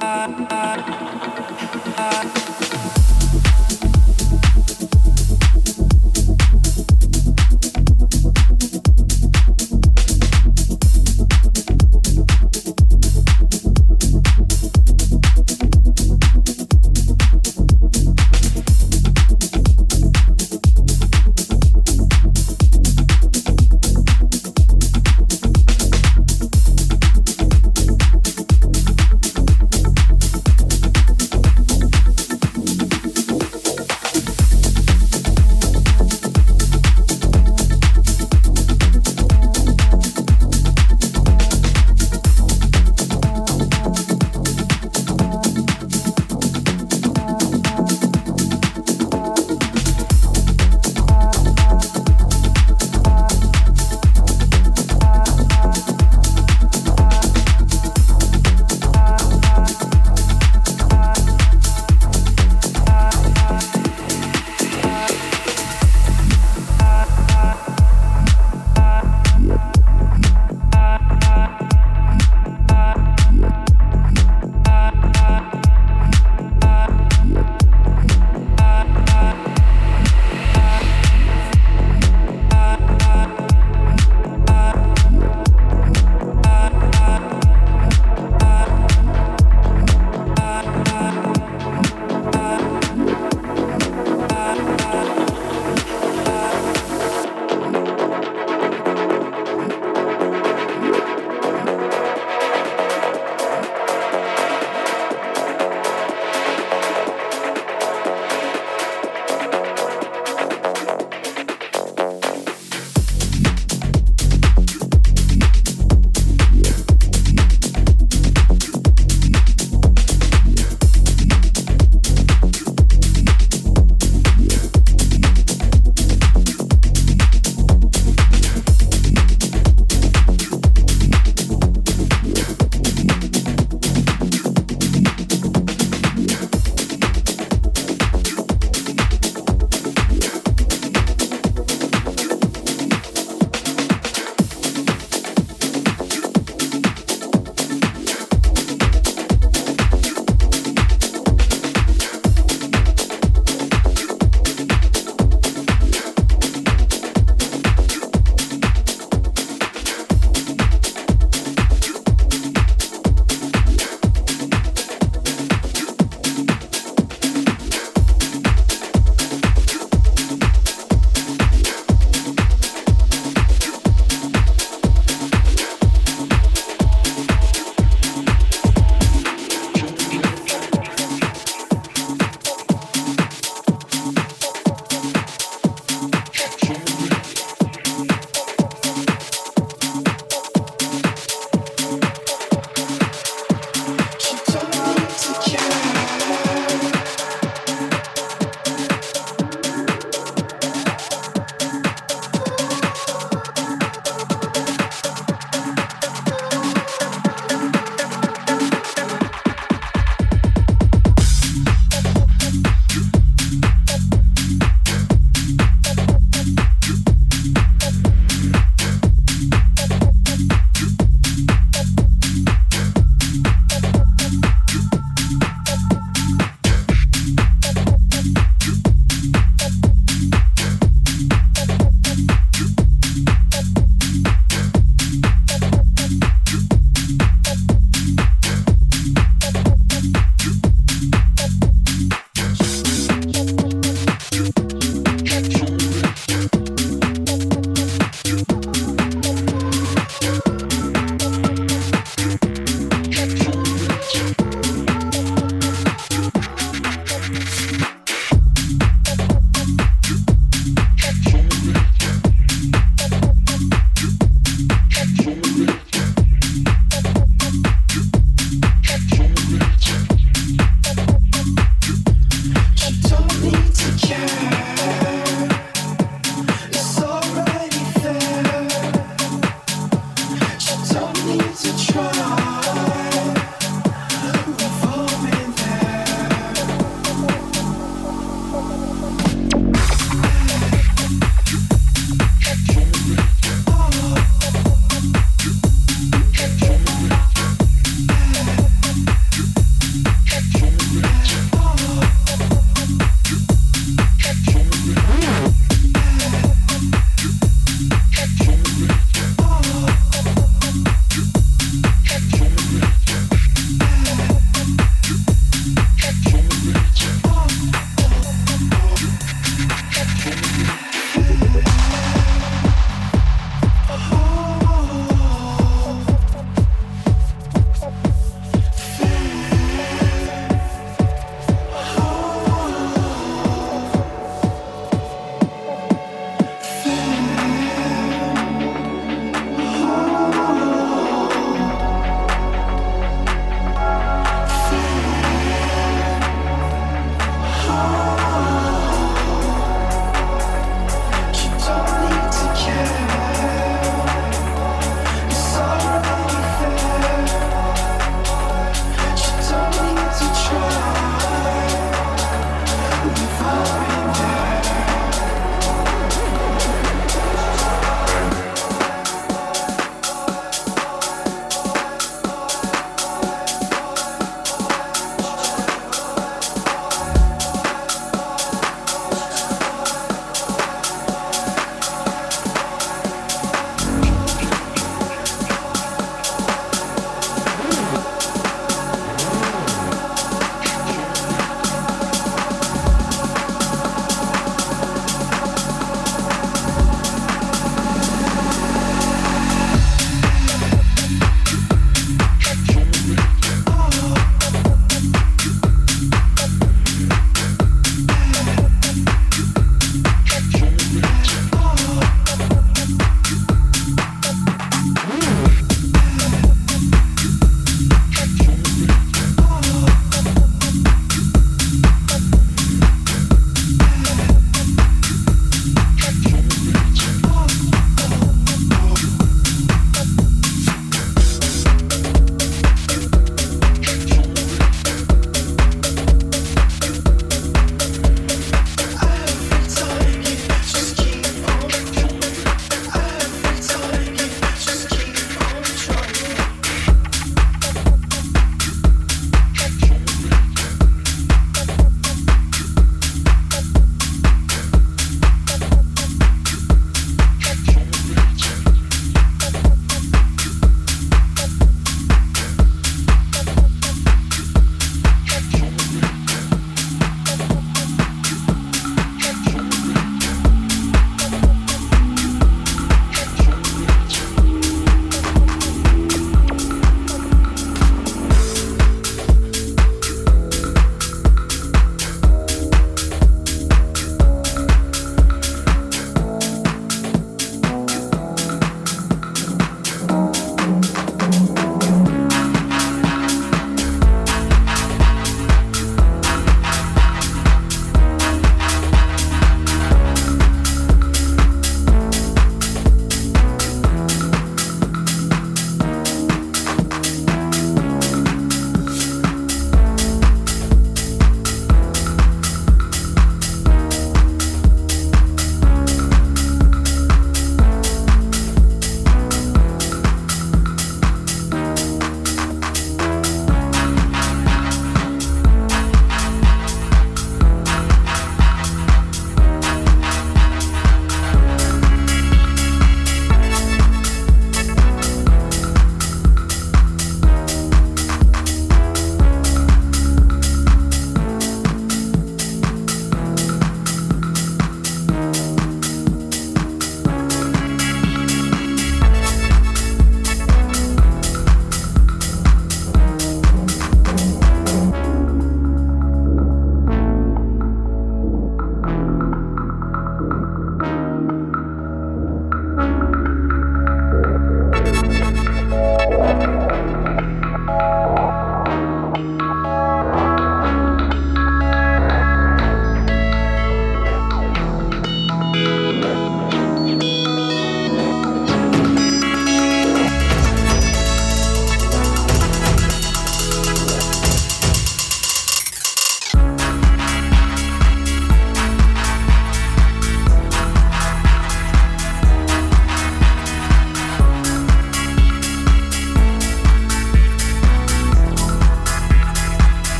t h a h k h o h